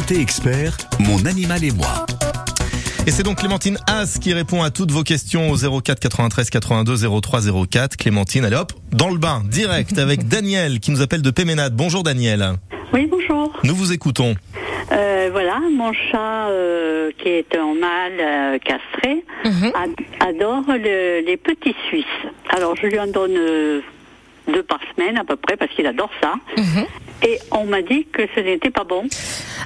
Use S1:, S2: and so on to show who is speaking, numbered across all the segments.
S1: Côté expert, mon animal et moi.
S2: Et c'est donc Clémentine As qui répond à toutes vos questions au 04 93 82 03 04. Clémentine, allez hop, dans le bain, direct, avec Daniel qui nous appelle de Péménade. Bonjour Daniel.
S3: Oui, bonjour.
S2: Nous vous écoutons.
S3: Euh, voilà, mon chat euh, qui est un mâle euh, castré
S4: Mhm.
S3: ad- adore le- les petits Suisses. Alors je lui en donne euh, deux par semaine à peu près parce qu'il adore ça.
S4: Mhm.
S3: Et on m'a dit que ce n'était pas bon.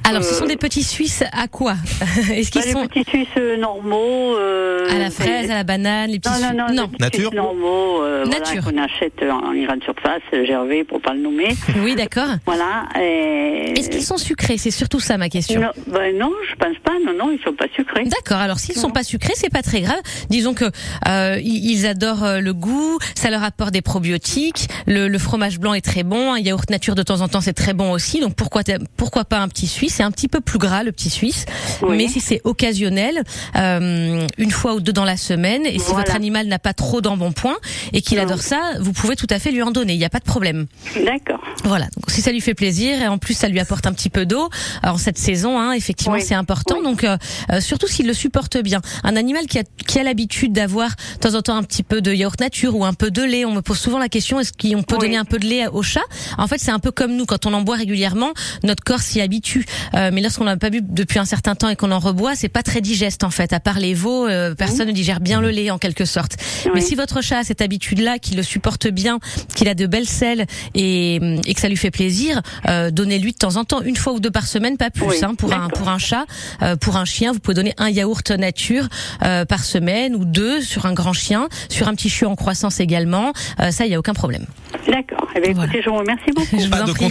S4: Alors, ce
S3: Euh,
S4: sont des petits Suisses à quoi Est-ce qu'ils
S3: Bah,
S4: sont
S3: Les petits Suisses euh, normaux. euh,
S4: à la fraise, à la banane, les petits
S3: Non, non, non,
S4: Suisses-
S3: les petits
S2: Nature
S3: Suisses normaux, euh, voilà,
S4: Nature.
S3: qu'on achète en grande surface, Gervais pour pas le nommer.
S4: Oui, d'accord.
S3: voilà. et-
S4: Est-ce qu'ils sont sucrés C'est surtout ça ma question.
S3: non, ben non, je pense pas. Non, non, ils sont pas sucrés.
S4: D'accord. Alors s'ils sont pas sucrés, c'est pas très grave. Disons que euh, ils adorent euh, le goût, ça leur apporte des probiotiques. Le, le fromage blanc est très bon, un yaourt nature de temps en temps c'est très bon aussi. Donc pourquoi pourquoi pas un petit suisse? C'est un petit peu plus gras le petit suisse,
S3: Oui.
S4: mais si c'est occasionnel, euh, une fois ou deux dans la semaine, et si
S3: Voilà.
S4: votre animal n'a pas trop d'embonpoint et qu'il
S3: Non.
S4: adore ça, vous pouvez tout à fait lui en donner. Il n'y a pas de problème.
S3: D'accord.
S4: Voilà, donc si ça lui fait plaisir et en plus ça lui apporte un petit peu d'eau en cette saison, hein, effectivement
S3: Oui.
S4: c'est important.
S3: Oui.
S4: Donc euh, euh, surtout s'il le supporte bien. Un animal qui a, qui a l'habitude d'avoir de temps en temps un petit peu de yaourt nature ou un peu de lait, on me pose souvent la question est-ce qu'on peut donner un peu de lait au chat? En fait c'est un peu comme nous quand on en boit régulièrement, notre corps s'y habitue. Euh, mais lorsqu'on n'a pas bu depuis un certain temps et qu'on en reboit, c'est pas très digeste en fait. À part les veaux, euh, personne ne digère bien le lait en quelque sorte. Mais si votre chat a cette habitude-là, qu'il le supporte bien, qu'il a de belles selles et, et que ça lui fait plaisir, euh, donnez-lui de temps en temps, une fois ou deux par semaine, pas plus.
S3: Oui,
S4: hein, pour un pour un chat, Euh, pour un chien, vous pouvez donner un yaourt nature euh, par semaine ou deux sur un grand chien, sur un petit chiot en croissance également. Euh, ça, il y a aucun problème.
S3: D'accord. Eh bien,
S4: Voilà.
S3: écoutez, je vous remercie beaucoup.
S4: Je vous
S2: Pas
S4: en
S2: de
S4: prie.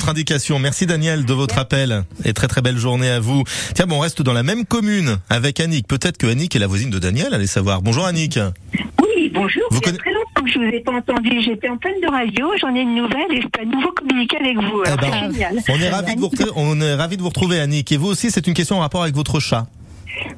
S2: Merci Daniel de votre appel et très très belle journée à vous. Tiens, bon, on reste dans la même commune avec Annick. Peut-être que Annick est la voisine de Daniel, allez savoir. Bonjour Annick.
S5: Oui, bonjour.
S2: Vous
S5: y
S2: conna-
S5: très longtemps que je vous ai pas entendu. J'étais en pleine de radio, j'en ai une nouvelle et je peux à nouveau communiquer avec vous. Alors,
S2: Eh ben,
S5: c'est génial.
S2: On est ravis de vous retrouver, on est ravis de vous retrouver Annick. Et vous aussi, c'est une question en rapport avec votre chat.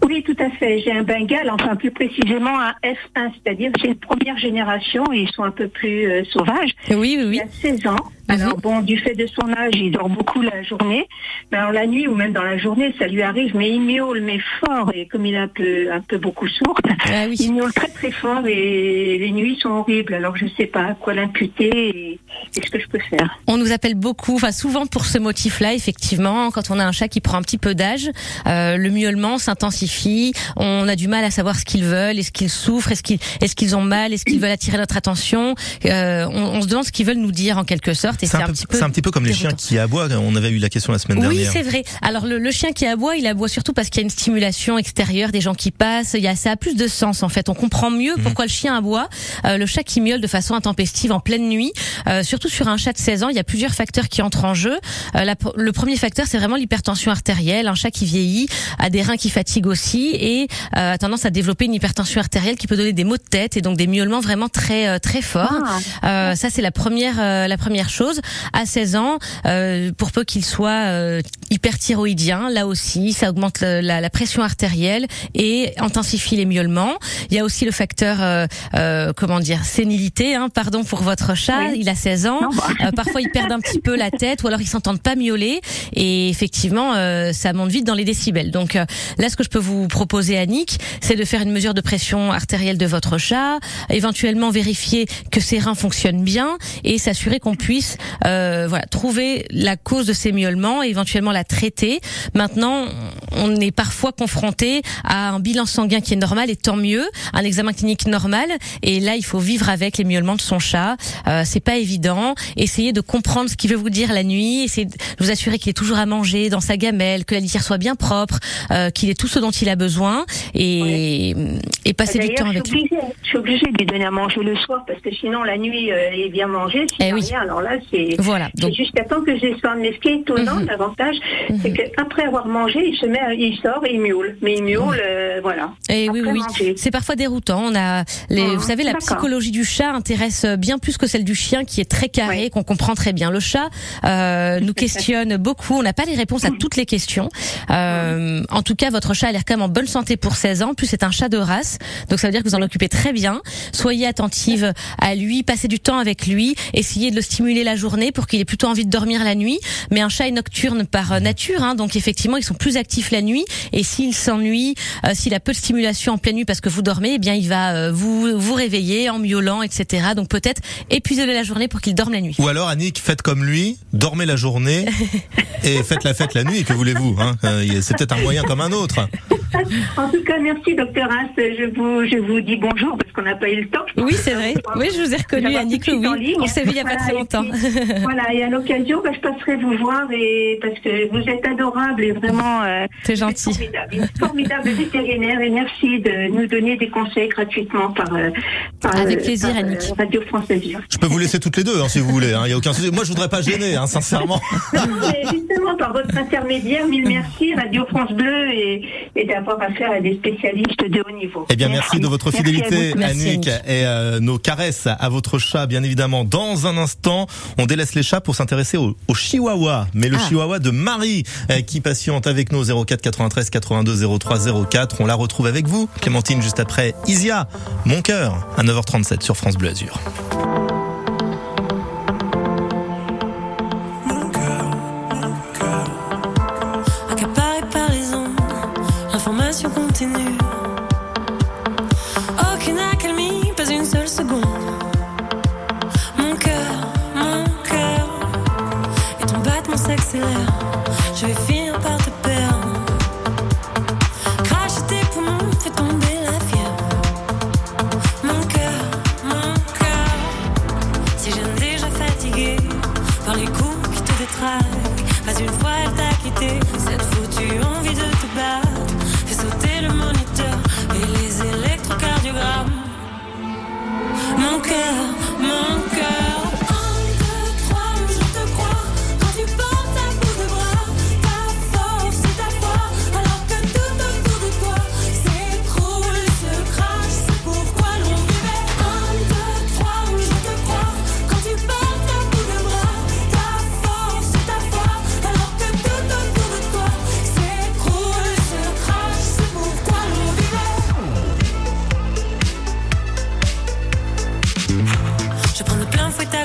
S5: Oui, tout à fait. J'ai un Bengale, enfin plus précisément un F1, c'est-à-dire que j'ai une première génération et ils sont un peu plus euh, sauvages.
S4: Oui, oui,
S5: Il
S4: oui.
S5: a 16 ans. Alors bon, du fait de son âge, il dort beaucoup la journée. Mais alors la nuit ou même dans la journée, ça lui arrive, mais il miaule, mais fort. Et comme il est un peu, un peu beaucoup sourd,
S4: Ah oui.
S5: il miaule très très fort et les nuits sont horribles. Alors je sais pas à quoi l'imputer et, et ce que je peux faire.
S4: On nous appelle beaucoup, enfin souvent pour ce motif-là, effectivement, quand on a un chat qui prend un petit peu d'âge, euh, le miaulement s'intensifie, on a du mal à savoir ce qu'ils veulent, est-ce qu'ils souffrent, est-ce qu'ils est-ce qu'ils ont mal, est-ce qu'ils veulent attirer notre attention, euh, on, on se demande ce qu'ils veulent nous dire en quelque sorte, et
S2: C'est un, peu-
S4: petit peu
S2: c'est un petit peu comme les chiens qui aboient. On avait eu la question la semaine
S4: Oui,
S2: dernière.
S4: c'est vrai. Alors le, le chien qui aboie, il aboie surtout parce qu'il y a une stimulation extérieure, des gens qui passent. Il y a ça a plus de sens en fait. On comprend
S2: Mhm.
S4: mieux pourquoi le chien aboie. Euh, le chat qui miaule de façon intempestive en pleine nuit, euh, surtout sur un chat de 16 ans, il y a plusieurs facteurs qui entrent en jeu. Euh, la- le premier facteur, c'est vraiment l'hypertension artérielle. Un chat qui vieillit a des reins qui fatiguent aussi et euh, a tendance à développer une hypertension artérielle qui peut donner des maux de tête et donc des miaulements vraiment très euh, très forts.
S5: Ah.
S4: Euh, ça c'est la première euh, la première chose. À 16 ans, euh, pour peu qu'il soit euh, hyperthyroïdien, là aussi, ça augmente le- la, la pression artérielle et intensifie les miaulements. Il y a aussi le facteur, euh, euh, comment dire, sénilité, hein, pardon pour votre chat.
S5: Oui.
S4: Il a 16 ans.
S5: Non, bah.
S4: Euh, parfois, ils perdent un petit peu la tête ou alors ils s'entendent pas miauler. Et effectivement, euh, ça monte vite dans les décibels. Donc là, ce que je peux vous proposer, Annick, c'est de faire une mesure de pression artérielle de votre chat, éventuellement vérifier que ses reins fonctionnent bien et s'assurer qu'on puisse euh, voilà trouver la cause de ces miaulements et éventuellement la traiter. Maintenant, on est parfois confronté à un bilan sanguin qui est normal et tant mieux, un examen clinique normal. Et là, il faut vivre avec les miaulements de son chat. Euh, c'est pas évident. Essayez de comprendre ce qu'il veut vous dire la nuit. Essayez de vous assurer qu'il est toujours à manger dans sa gamelle, que la litière soit bien propre, euh, qu'il ait tout ce dont il a besoin et, et passer du
S5: D'ailleurs,
S4: temps avec lui.
S5: je suis obligée de lui donner à manger le soir parce que sinon la nuit euh, il vient manger.
S4: Eh oui.
S5: rien. Alors là c'est
S4: Voilà. Donc,
S5: jusqu'à temps que je descende. Mais ce qui est étonnant
S4: Mhm.
S5: davantage, c'est qu'après avoir mangé, il se met, à- il sort et il miaule. Mais il miaule, euh, voilà.
S4: Et oui,
S5: Après
S4: oui,
S5: manger.
S4: c'est parfois déroutant. On a, les,
S5: Mhm,
S4: vous savez, la
S5: d'accord.
S4: psychologie du chat intéresse bien plus que celle du chien, qui est très carré,
S5: Oui.
S4: qu'on comprend très bien. Le chat euh, nous questionne beaucoup. On n'a pas les réponses à toutes les questions. Euh, en tout cas, votre chat a l'air quand même en bonne santé pour 16 ans. En Plus c'est un chat de race, donc ça veut dire que vous en occupez très bien. Soyez attentive à lui, passez du temps avec lui, essayez de le stimuler la la journée pour qu'il ait plutôt envie de dormir la nuit. Mais un chat est nocturne par euh, nature, hein, donc effectivement, ils sont plus actifs la nuit. Et s'il s'ennuie, euh, s'il a peu de stimulation en pleine nuit parce que vous dormez, eh bien, il va euh, vous vous réveiller en miaulant, etc. Donc peut-être épuiser la journée pour qu'il dorme la nuit.
S2: Ou alors, Annick, faites comme lui, dormez la journée et faites la fête la nuit. Que voulez-vous hein C'est peut-être un moyen comme un autre.
S5: En tout cas, merci, docteur As. Je vous, je vous dis bonjour parce qu'on n'a pas eu le temps.
S4: Oui, c'est vrai. Oui, je vous ai reconnu, Annick
S5: en
S4: oui.
S5: ligne.
S4: On s'est vu il y a pas
S5: Voilà,
S4: très
S5: et
S4: longtemps.
S5: puis, voilà, et à l'occasion, bah, je passerai vous voir et parce que vous êtes adorable et vraiment. euh,
S4: C'est gentil.
S5: Formidable, une formidable vétérinaire et merci de nous donner des conseils gratuitement par, euh, par,
S4: Avec
S5: euh,
S4: plaisir,
S5: par, euh,
S4: Annick.
S5: Radio France Azur.
S2: Je peux vous laisser toutes les deux, hein, si vous voulez. Il y a aucun souci. Moi, je voudrais pas gêner, hein, sincèrement.
S5: Non, mais justement, par votre intermédiaire, mille merci, Radio France Bleu, et, et d'avoir affaire à des spécialistes de haut niveau.
S2: Eh bien, merci, de votre fidélité.
S4: Merci,
S2: Annick, et euh, nos caresses à votre chat, bien évidemment. Dans un instant, on délaisse les chats pour s'intéresser au, au chihuahua, mais le
S4: Ah.
S2: chihuahua de Marie, euh, qui patiente avec nous au 04 93 82 03 04. On la retrouve avec vous, Clémentine, juste après Isia, mon cœur, à 9h37 sur France Bleu Azur.
S6: Je prends de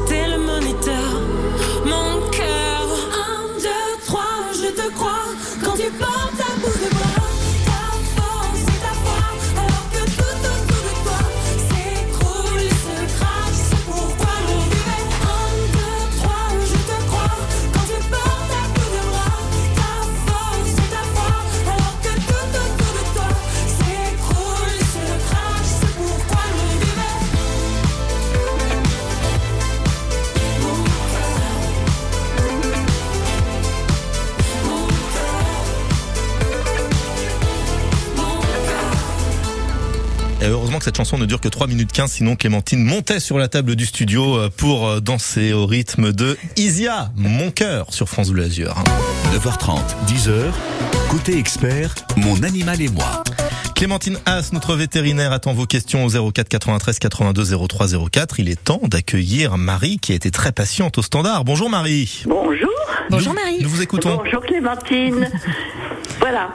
S6: que
S2: cette chanson ne dure que 3 minutes 15, sinon Clémentine montait sur la table du studio euh, pour euh, danser au rythme de Isia, mon cœur, sur France Bleu Azur.
S1: 9h30, 10h. Côté expert, mon animal et moi.
S2: Clémentine Haas, notre vétérinaire, attend vos questions au 04 93 82 03 04. Il est temps d'accueillir Marie qui a été très patiente au standard. Bonjour Marie.
S3: Bonjour.
S4: Bonjour Marie.
S2: Nous vous écoutons.
S3: Bonjour Clémentine. voilà.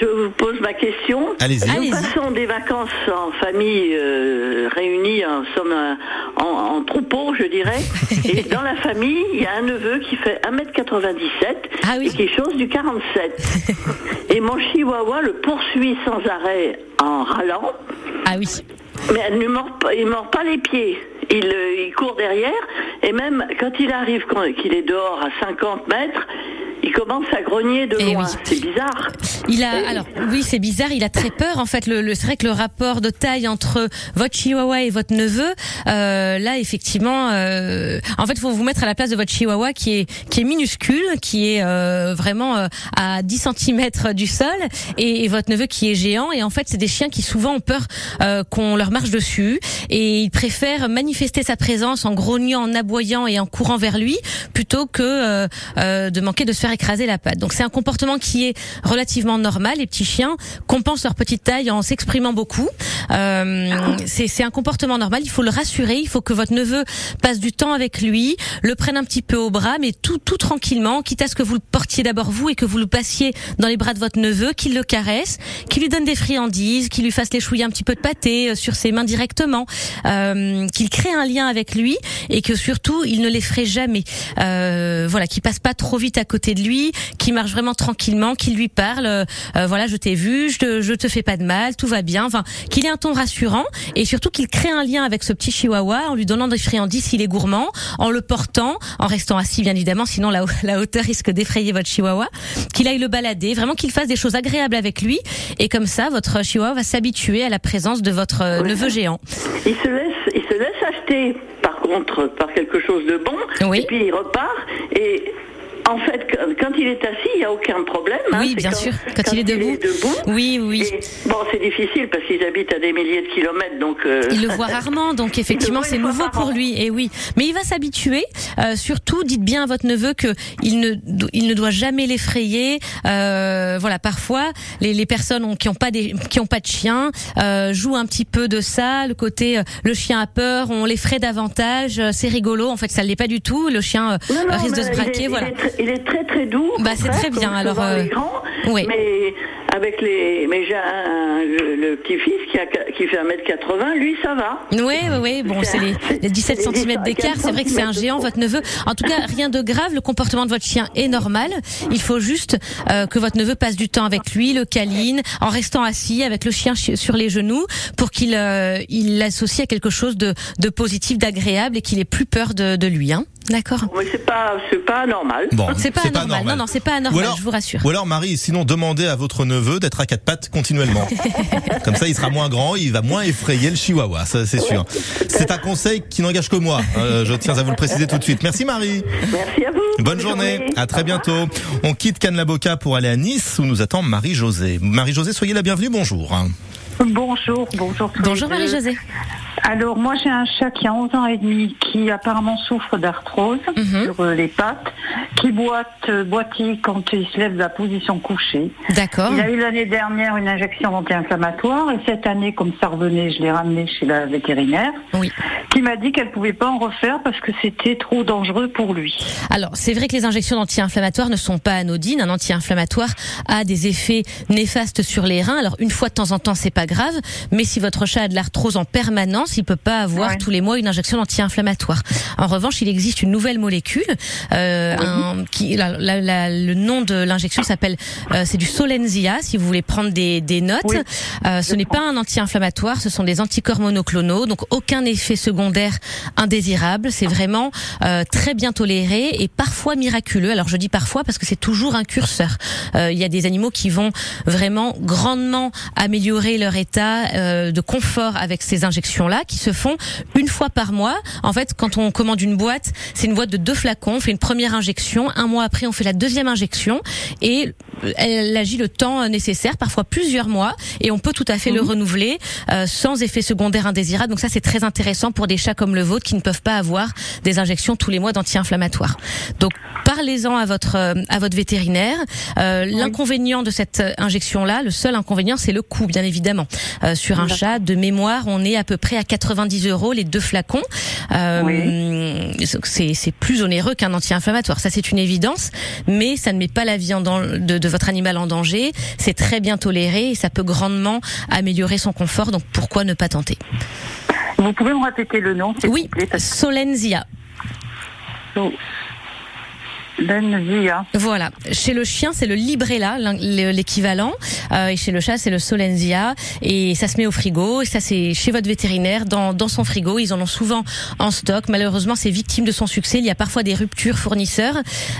S3: Je vous pose ma question.
S2: Allez-y.
S3: Nous
S4: Allez-y.
S3: passons des vacances en famille euh, réunie, en somme euh, en, en troupeau, je dirais. Et dans la famille, il y a un neveu qui fait 1m97
S4: Ah oui.
S3: et qui chose du 47. et mon chihuahua le poursuit sans arrêt en râlant.
S4: Ah oui.
S3: Mais elle ne mord pas, il mord pas les pieds. Il, euh, il court derrière et même quand il arrive, quand, qu'il est dehors à 50 mètres, il commence à grogner de
S4: Eh
S3: loin.
S4: oui.
S3: C'est bizarre.
S4: Il a, alors oui, c'est bizarre. Il a très peur. En fait, le, le- c'est vrai que le rapport de taille entre votre chihuahua et votre neveu, euh, là, effectivement, euh, en fait, faut vous mettre à la place de votre chihuahua qui est qui est minuscule, qui est euh, vraiment euh, à 10 cm du sol, et, et votre neveu qui est géant. Et en fait, c'est des chiens qui souvent ont peur euh, qu'on leur marche dessus, et ils préfèrent manifester sa présence en grognant, en aboyant et en courant vers lui, plutôt que euh, euh, de manquer de se faire écraser la patte. Donc c'est un comportement qui est relativement normal. Les petits chiens compensent leur petite taille en s'exprimant beaucoup. Euh, c'est un comportement normal. Il faut le rassurer. Il faut que votre neveu passe du temps avec lui, le prenne un petit peu au bras, mais tout tout tranquillement, quitte à ce que vous le portiez d'abord vous et que vous le passiez dans les bras de votre neveu, qu'il le caresse, qu'il lui donne des friandises, qu'il lui fasse léchouiller un petit peu de pâté euh, sur ses mains directement, euh, qu'il crée un lien avec lui et que surtout il ne l'effraie jamais. Euh, voilà, qu'il passe pas trop vite à côté de lui, qu'il marche vraiment tranquillement, qu'il lui parle. euh, euh, voilà, je t'ai vu, je te, je te fais pas de mal, tout va bien. Enfin, qu'il ait un ton rassurant et surtout qu'il crée un lien avec ce petit chihuahua en lui donnant des friandises s'il est gourmand, en le portant, en restant assis bien évidemment, sinon la, la hauteur risque d'effrayer votre chihuahua. Qu'il aille le balader, vraiment qu'il fasse des choses agréables avec lui et comme ça votre chihuahua va s'habituer à la présence de votre euh, neveu géant.
S3: Il se laisse, il se laisse acheter, par contre, par quelque chose de bon.
S4: Oui.
S3: Et puis il repart. Et en fait, quand- il est assis, il n'y a aucun problème. hein.
S4: Oui, bien sûr. Quand il est debout. Oui, oui.
S3: Et, bon, c'est difficile parce qu'ils habitent à des milliers de kilomètres, donc. euh,
S4: Il le voit rarement, donc effectivement c'est nouveau pour lui. Et oui, mais il va s'habituer. Euh, surtout, dites bien à votre neveu que il ne il ne doit jamais l'effrayer. Euh, voilà, parfois les, les personnes ont- qui ont pas des qui ont pas de chien euh, jouent un petit peu de ça, le côté euh, le chien a peur, on l'effraie davantage. euh, C'est rigolo. En fait, ça l'est pas du tout. Le chien euh,
S3: Non, non,
S4: risque de se
S3: il
S4: braquer.
S3: est-
S4: voilà.
S3: Il est, il est très très doux.
S4: Bah, c'est très bien, alors, euh,
S3: grands,
S4: oui.
S3: Mais avec les, mais j'ai un, le, le petit-fils qui a qui fait 1m80, lui ça va.
S4: Oui, oui, oui. Bon, c'est les, les 17
S3: C'est les
S4: cm d'écart. C'est vrai que c'est un
S3: 15
S4: géant, votre neveu. En tout cas, rien de grave. Le comportement de votre chien est normal. Il faut juste euh, que votre neveu passe du temps avec lui, le câline, en restant assis avec le chien chi- sur les genoux, pour qu'il euh, il l'associe à quelque chose de, de positif, d'agréable et qu'il ait plus peur de, de lui. Hein D'accord.
S3: Mais c'est pas c'est pas normal.
S2: Bon,
S4: C'est pas anormal. Non, non, c'est pas anormal.
S2: Alors-
S4: je vous rassure.
S2: Ou alors Marie, sinon demandez à votre neveu d'être à quatre pattes continuellement. Comme ça, il sera moins grand, il va moins effrayer le chihuahua, ça c'est sûr. C'est un conseil qui n'engage que moi. euh, je tiens à vous le préciser tout de suite. Merci Marie.
S3: Merci à vous.
S2: Bonne journée. À très bientôt. On quitte Cannes-la-Boca pour aller à Nice où nous attend Marie-Josée. Marie-Josée, soyez la bienvenue. Bonjour.
S5: Bonjour, bonjour.
S4: Bonjour. Marie-Josée.
S5: Alors moi j'ai un chat qui a 11 ans et demi qui apparemment souffre d'arthrose
S4: Mhm.
S5: sur euh, les pattes, qui boite, euh, boitille quand il se lève de la position couchée.
S4: D'accord.
S5: Il a eu l'année dernière une injection anti-inflammatoire et cette année, comme ça revenait, je l'ai ramené chez la vétérinaire
S4: Oui.
S5: qui m'a dit qu'elle pouvait pas en refaire parce que c'était trop dangereux pour lui.
S4: Alors, c'est vrai que les injections d'anti-inflammatoires ne sont pas anodines. Un anti-inflammatoire a des effets néfastes sur les reins. Alors, une fois de temps en temps, c'est pas grave. Mais si votre chat a de l'arthrose en permanence, il peut pas avoir
S5: Ouais.
S4: tous les mois une injection d'anti-inflammatoire. En revanche, il existe une nouvelle molécule. Euh, un- qui, la- la- la- le nom de l'injection s'appelle, euh, c'est du Solenzia. Si vous voulez prendre des, des notes,
S5: Oui.
S4: Euh, ce n'est pas un anti-inflammatoire, ce sont des anticorps monoclonaux, donc aucun effet secondaire indésirable. C'est vraiment euh, très bien toléré et parfois miraculeux. Alors je dis parfois parce que c'est toujours un curseur. Euh, il y a des animaux qui vont vraiment grandement améliorer leur état euh, de confort avec ces injections-là, qui se font une fois par mois. En fait, quand on commande une boîte, c'est une boîte de deux flacons. On fait une première injection, un mois après, on fait la deuxième injection et elle agit le temps nécessaire, parfois plusieurs mois, et on peut tout à fait le renouveler euh, sans effet secondaire indésirable. Donc ça, c'est très intéressant pour des chats comme le vôtre qui ne peuvent pas avoir des injections tous les mois d'anti-inflammatoires. Donc parlez-en à votre euh, à votre vétérinaire. Euh, L'inconvénient de cette injection-là, le seul inconvénient, c'est le coût, bien évidemment. Euh, sur un chat, de mémoire, on est à peu près à 90 euros les deux flacons. Euh, c'est, c'est plus onéreux qu'un anti-inflammatoire. Ça, c'est une évidence, mais ça ne met pas la vie en de, de votre animal en danger. C'est très bien toléré et ça peut grandement améliorer son confort. Donc, pourquoi ne pas tenter?
S5: Vous pouvez me répéter le nom,
S4: Oui, Solenzia.
S5: que Benzia.
S4: Voilà. Chez le chien, c'est le Librella, l'équivalent, euh, et chez le chat, c'est le Solenzia. Et ça se met au frigo. Et ça, c'est chez votre vétérinaire, dans, dans son frigo. Ils en ont souvent en stock. Malheureusement, c'est victime de son succès. Il y a parfois des ruptures fournisseurs.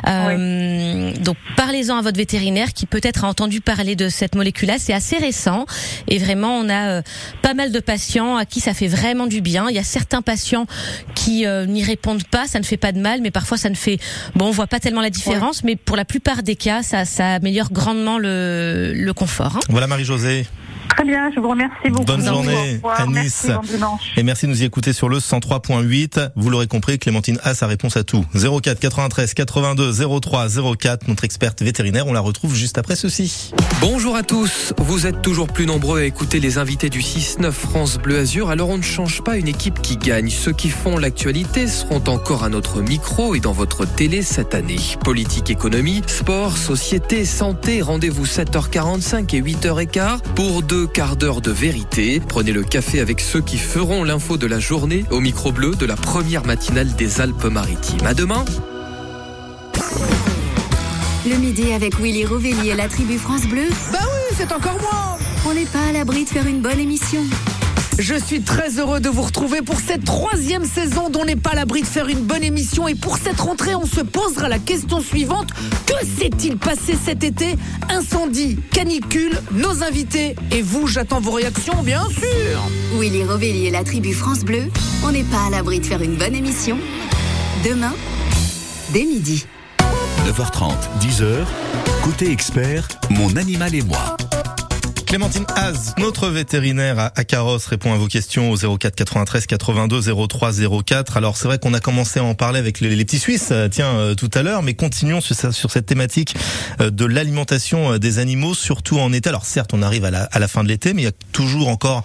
S4: Euh, Donc, parlez-en à votre vétérinaire qui peut-être a entendu parler de cette molécule-là. C'est assez récent. Et vraiment, on a euh, pas mal de patients à qui ça fait vraiment du bien. Il y a certains patients qui euh, n'y répondent pas. Ça ne fait pas de mal, mais parfois, ça ne fait... Bon, on voit pas tellement la différence, mais pour la plupart des cas, ça, ça améliore grandement le, le confort. hein.
S2: Voilà Marie-Josée.
S5: Très bien, je vous remercie beaucoup.
S2: Bonne journée Nice.
S5: Merci, bon.
S2: Et merci de nous y écouter sur le 103.8. Vous l'aurez compris, Clémentine a sa réponse à tout. 04 93 82 03 04. Notre experte vétérinaire, on la retrouve juste après ceci.
S7: Bonjour à tous. Vous êtes toujours plus nombreux à écouter les invités du 6-9 France Bleu Azur. Alors on ne change pas une équipe qui gagne. Ceux qui font l'actualité seront encore à notre micro et dans votre télé cette année. Politique, économie, sport, société, santé. Rendez-vous 7h45 et 8h15 pour deux quarts d'heure de vérité. Prenez le café avec ceux qui feront l'info de la journée au micro bleu de la première matinale des Alpes-Maritimes. À demain.
S8: Le midi avec Willy Rovelli et la tribu France Bleu,
S9: Bah oui, c'est encore moi
S8: on n'est pas à l'abri de faire une bonne émission.
S9: Je suis très heureux de vous retrouver pour cette troisième saison dont n'est pas à l'abri de faire une bonne émission. Et pour cette rentrée, on se posera la question suivante. Que s'est-il passé cet été? Incendie, canicule, nos invités. Et vous, j'attends vos réactions, bien sûr
S8: Willy Rovelli et la tribu France Bleu, on n'est pas à l'abri de faire une bonne émission. Demain, dès midi.
S1: 9h30, 10h, côté expert, mon animal et moi.
S2: Clémentine Az, notre vétérinaire à, Carrosse, répond à vos questions au 04 93 82 03 04. Alors c'est vrai qu'on a commencé à en parler avec les, les petits Suisses, euh, tiens, euh, tout à l'heure, mais continuons sur, cette thématique euh, de l'alimentation des animaux, surtout en été. Alors certes, on arrive à la, à la fin de l'été, mais il y a toujours encore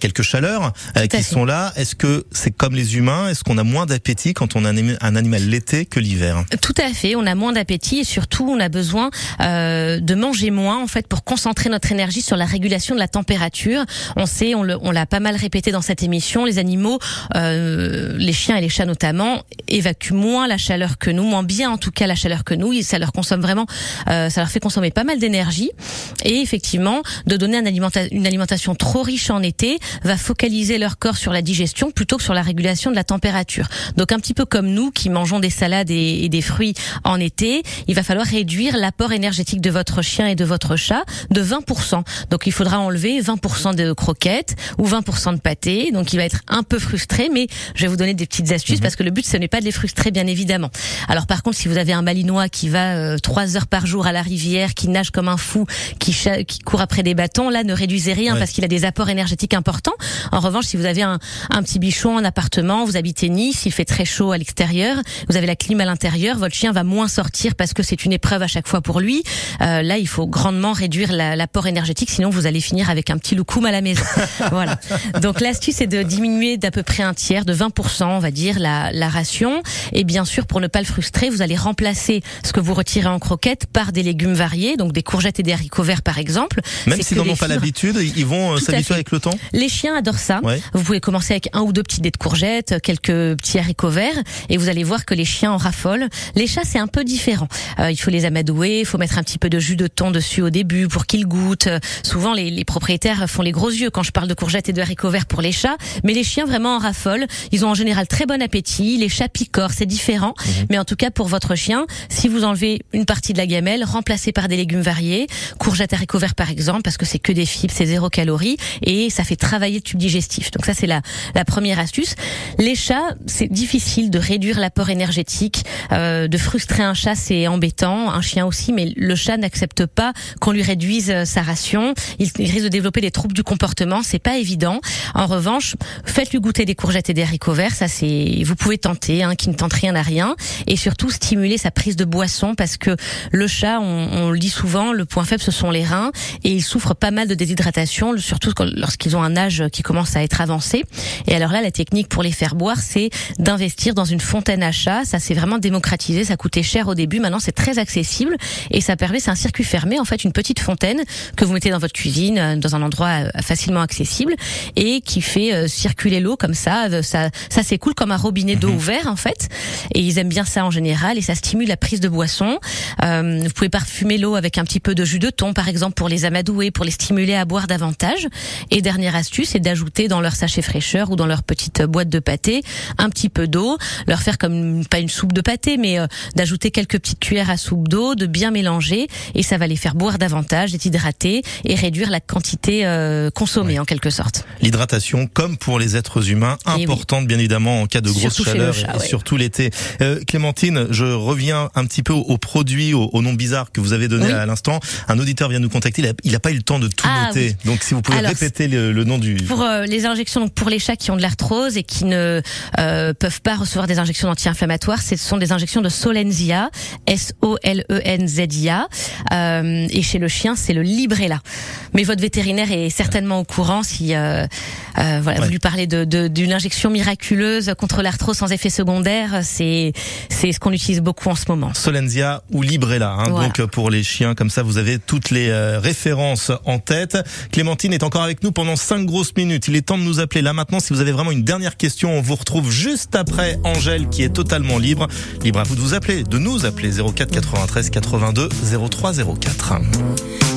S2: quelques chaleurs qui
S4: fait.
S2: sont là. Est-ce que c'est comme les humains? Est-ce qu'on a moins d'appétit quand on a un, animal l'été que l'hiver?
S4: Tout à fait, on a moins d'appétit et surtout on a besoin euh, de manger moins en fait pour concentrer notre énergie sur la régulation de la température. On sait, on l'a pas mal répété dans cette émission, les animaux, euh, les chiens et les chats notamment, évacuent moins la chaleur que nous, moins bien en tout cas la chaleur que nous. Ça leur consomme vraiment, euh, ça leur fait consommer pas mal d'énergie. Et effectivement, de donner un alimenta- une alimentation trop riche en été va focaliser leur corps sur la digestion plutôt que sur la régulation de la température. Donc un petit peu comme nous qui mangeons des salades et, et des fruits en été, il va falloir réduire l'apport énergétique de votre chien et de votre chat de 20%. Donc il faudra enlever 20% de croquettes ou 20% de pâté. Donc il va être un peu frustré, mais je vais vous donner des petites astuces parce que le but ce n'est pas de les frustrer bien évidemment. Alors par contre si vous avez un malinois qui va euh, trois heures par jour à la rivière, qui nage comme un fou, qui, qui court après des bâtons, là ne réduisez rien
S2: Ouais.
S4: parce qu'il a des apports énergétiques importants. En revanche, si vous avez un, un petit bichon en appartement, vous habitez Nice, il fait très chaud à l'extérieur, vous avez la clim à l'intérieur, votre chien va moins sortir parce que c'est une épreuve à chaque fois pour lui. Euh, là, il faut grandement réduire la- l'apport énergétique, sinon vous allez finir avec un petit loukoum à la maison. voilà. Donc l'astuce est de diminuer d'à peu près un tiers, de 20%, on va dire, la, la ration. Et bien sûr, pour ne pas le frustrer, vous allez remplacer ce que vous retirez en croquette par des légumes variés, donc des courgettes et des haricots verts par exemple.
S2: Même s'ils n'en ont pas l'habitude, ils vont euh, s'habituer avec le temps?
S4: Les chiens adorent ça.
S2: Ouais.
S4: Vous pouvez commencer avec un ou deux petits dés de courgettes, quelques petits haricots verts, et vous allez voir que les chiens en raffolent. Les chats, c'est un peu différent. Euh, il faut les amadouer, il faut mettre un petit peu de jus de thon dessus au début pour qu'ils goûtent. Souvent, les, les propriétaires font les gros yeux quand je parle de courgettes et de haricots verts pour les chats, mais les chiens vraiment en raffolent. Ils ont en général très bon appétit. Les chats picorent, c'est différent. Mais en tout cas, pour votre chien, si vous enlevez une partie de la gamelle, remplacez par des légumes variés, courgettes, haricots verts par exemple, parce que c'est que des fibres, c'est zéro calorie, et ça fait travailler le tube digestif. Donc ça, c'est la, la première astuce. Les chats, c'est difficile de réduire l'apport énergétique, euh, de frustrer un chat, c'est embêtant, un chien aussi, mais le chat n'accepte pas qu'on lui réduise euh, sa ration. Il, risque de développer des troubles du comportement. C'est pas évident. En revanche, faites-lui goûter des courgettes et des haricots verts. Ça, c'est, vous pouvez tenter, hein, qui ne tente rien à rien. Et surtout, stimuler sa prise de boisson parce que le chat, on, le dit souvent, le point faible, ce sont les reins et il souffre pas mal de déshydratation, surtout lorsqu'ils ont un âge qui commence à être avancé. Et alors là, la technique pour les faire boire, c'est d'investir dans une fontaine à chat. Ça, c'est vraiment démocratisé. Ça coûtait cher au début. Maintenant, c'est très accessible et ça permet, c'est un circuit fermé, en fait, une petite fontaine que vous mettez dans votre cuisine, euh, dans un endroit euh, facilement accessible et qui fait euh, circuler l'eau comme ça. Ça, ça s'écoule comme un robinet d'eau ouvert, en fait. Et ils aiment bien ça en général et ça stimule la prise de boisson. Euh, vous pouvez parfumer l'eau avec un petit peu de jus de thon, par exemple, pour les amadouer, pour les stimuler à boire davantage. Et dernière astuce, c'est d'ajouter dans leur sachet fraîcheur ou dans leur petite boîte de pâté un petit peu d'eau, leur faire comme pas une soupe de pâté, mais euh, d'ajouter quelques petites cuillères à soupe d'eau, de bien mélanger, et ça va les faire boire davantage, être hydratés et réduire la quantité euh, consommée en quelque sorte.
S10: L'hydratation, comme pour les êtres humains,
S4: Eh oui.
S10: importante bien évidemment en cas de grosse chaleur
S4: chat,
S10: et
S4: ouais.
S10: surtout l'été. Euh, Clémentine, je reviens un petit peu aux, aux produits, aux, aux noms bizarres que vous avez donnés
S4: Oui.
S10: à l'instant. Un auditeur vient nous contacter, il a, il a pas eu le temps de tout
S4: Ah,
S10: noter. Donc si vous pouvez
S4: Alors,
S10: répéter le, le nom du...
S4: Pour euh, les injections, donc pour les chats qui ont de l'arthrose et qui ne euh, peuvent pas recevoir des injections anti-inflammatoires, ce sont des injections de Solenzia, S-O-L-E-N-Z-I-A. Euh, et chez le chien, c'est le Librela. Mais votre vétérinaire est certainement au courant si euh, euh, voilà,
S10: Ouais.
S4: vous lui parlez de- de- d'une injection miraculeuse contre l'arthrose sans effet secondaire. C'est c'est ce qu'on utilise beaucoup en ce moment.
S10: Solenzia ou Librela. Hein.
S4: Voilà.
S10: Donc euh, pour les chiens, comme ça, vous avez toutes les euh, références en tête. Clémentine est encore avec nous pendant cinq grosses minutes. Il est temps de nous appeler là maintenant. Si vous avez vraiment une dernière question, on vous retrouve juste après Angèle qui est totalement libre. Libre à vous de vous appeler, de nous appeler 04 93 82 03 04.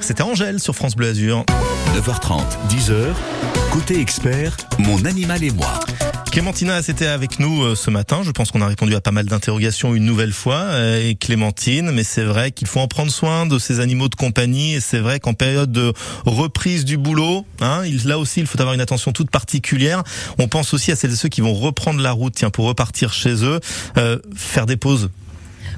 S10: C'était Angèle sur France Bleu Azur.
S1: 9h30, 10h. Côté expert, mon animal et moi.
S10: Clémentina, c'était avec nous euh, ce matin. Je pense qu'on a répondu à pas mal d'interrogations une nouvelle fois. euh, Et Clémentine, mais c'est vrai qu'il faut en prendre soin de ces animaux de compagnie. Et c'est vrai qu'en période de reprise du boulot, hein, là aussi, il faut avoir une attention toute particulière. On pense aussi à celles et ceux qui vont reprendre la route, tiens, pour repartir chez eux, euh, faire des pauses.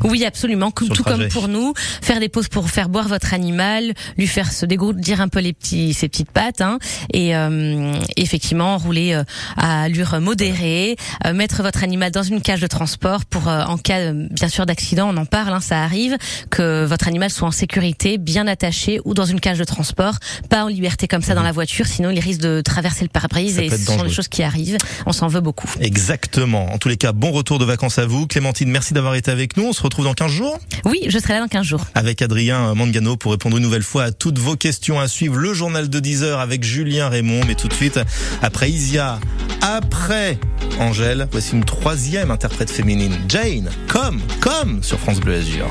S4: Oui, absolument, tout comme pour nous. Faire des pauses pour faire boire votre animal, lui faire se dégourdir un peu les petits, ses petites pattes, hein, et euh, effectivement rouler euh, à allure modérée, euh, mettre votre animal dans une cage de transport pour, euh, en cas euh, bien sûr d'accident, on en parle, hein, ça arrive, que votre animal soit en sécurité, bien attaché ou dans une cage de transport, pas en liberté comme ça dans la voiture, sinon il risque de traverser le pare-brise et ce sont des choses qui arrivent. On s'en veut beaucoup.
S2: Exactement. En tous les cas, bon retour de vacances à vous. Clémentine, merci d'avoir été avec nous. On se retrouve dans 15 jours
S4: Oui, je serai là dans 15 jours.
S2: avec Adrien Mangano pour répondre une nouvelle fois à toutes vos questions à suivre. Le journal de 10 heures avec Julien Raymond. Mais tout de suite, après Isia, après Angèle, voici une troisième interprète féminine. Jane, comme, comme sur France Bleu Azur.